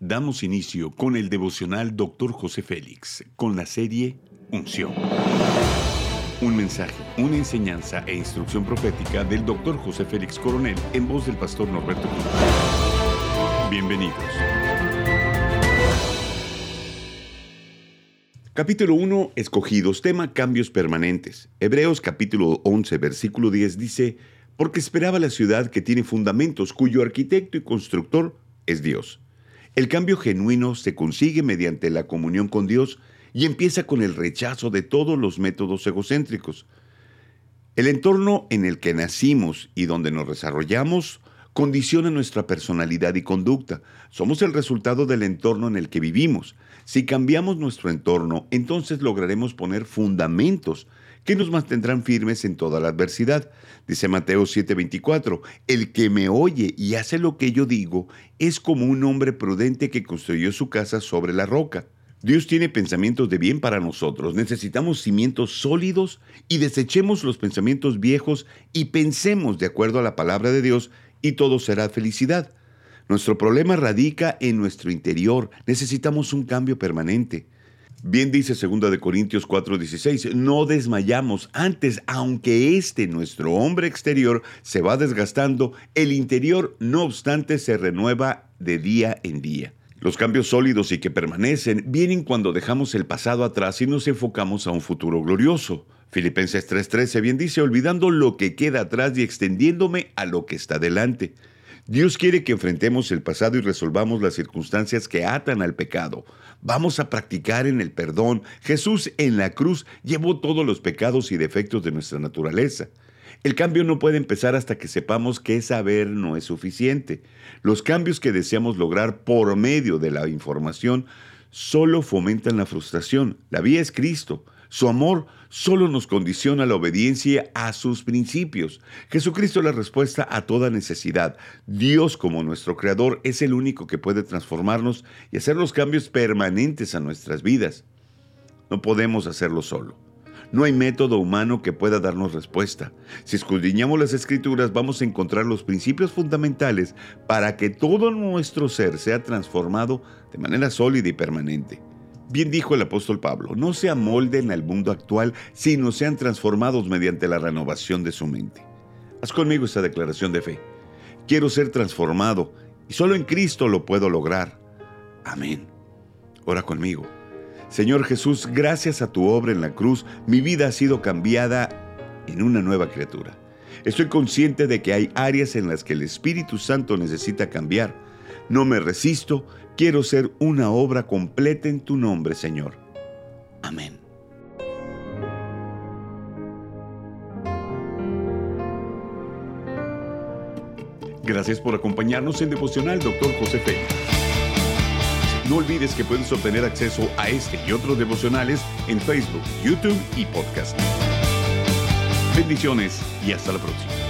Damos inicio con el devocional Dr. José Félix, con la serie Unción. Un mensaje, una enseñanza e instrucción profética del Dr. José Félix Coronel en voz del pastor Norberto Cruz. Bienvenidos. Capítulo 1, escogidos, tema cambios permanentes. Hebreos capítulo 11, versículo 10 dice, porque esperaba la ciudad que tiene fundamentos, cuyo arquitecto y constructor es Dios. El cambio genuino se consigue mediante la comunión con Dios y empieza con el rechazo de todos los métodos egocéntricos. El entorno en el que nacimos y donde nos desarrollamos condiciona nuestra personalidad y conducta. Somos el resultado del entorno en el que vivimos. Si cambiamos nuestro entorno, entonces lograremos poner fundamentos que nos mantendrán firmes en toda la adversidad. Dice Mateo 7:24, el que me oye y hace lo que yo digo es como un hombre prudente que construyó su casa sobre la roca. Dios tiene pensamientos de bien para nosotros. Necesitamos cimientos sólidos y desechemos los pensamientos viejos y pensemos de acuerdo a la palabra de Dios y todo será felicidad. Nuestro problema radica en nuestro interior. Necesitamos un cambio permanente. Bien dice 2 de Corintios 4:16, no desmayamos antes, aunque este nuestro hombre exterior se va desgastando, el interior no obstante se renueva de día en día. Los cambios sólidos y que permanecen vienen cuando dejamos el pasado atrás y nos enfocamos a un futuro glorioso. Filipenses 3:13 bien dice, olvidando lo que queda atrás y extendiéndome a lo que está delante. Dios quiere que enfrentemos el pasado y resolvamos las circunstancias que atan al pecado. Vamos a practicar en el perdón. Jesús en la cruz llevó todos los pecados y defectos de nuestra naturaleza. El cambio no puede empezar hasta que sepamos que saber no es suficiente. Los cambios que deseamos lograr por medio de la información solo fomentan la frustración. La vía es Cristo. Su amor solo nos condiciona la obediencia a sus principios. Jesucristo es la respuesta a toda necesidad. Dios como nuestro Creador es el único que puede transformarnos y hacer los cambios permanentes a nuestras vidas. No podemos hacerlo solo. No hay método humano que pueda darnos respuesta. Si escudriñamos las escrituras vamos a encontrar los principios fundamentales para que todo nuestro ser sea transformado de manera sólida y permanente. Bien dijo el apóstol Pablo, no se amolden al mundo actual, sino sean transformados mediante la renovación de su mente. Haz conmigo esta declaración de fe. Quiero ser transformado y solo en Cristo lo puedo lograr. Amén. Ora conmigo. Señor Jesús, gracias a tu obra en la cruz, mi vida ha sido cambiada en una nueva criatura. Estoy consciente de que hay áreas en las que el Espíritu Santo necesita cambiar. No me resisto, Quiero ser una obra completa en tu nombre, Señor. Amén. Gracias por acompañarnos en Devocional, Dr. José Félix. No olvides que puedes obtener acceso a este y otros devocionales en Facebook, YouTube y podcast. Bendiciones y hasta la próxima.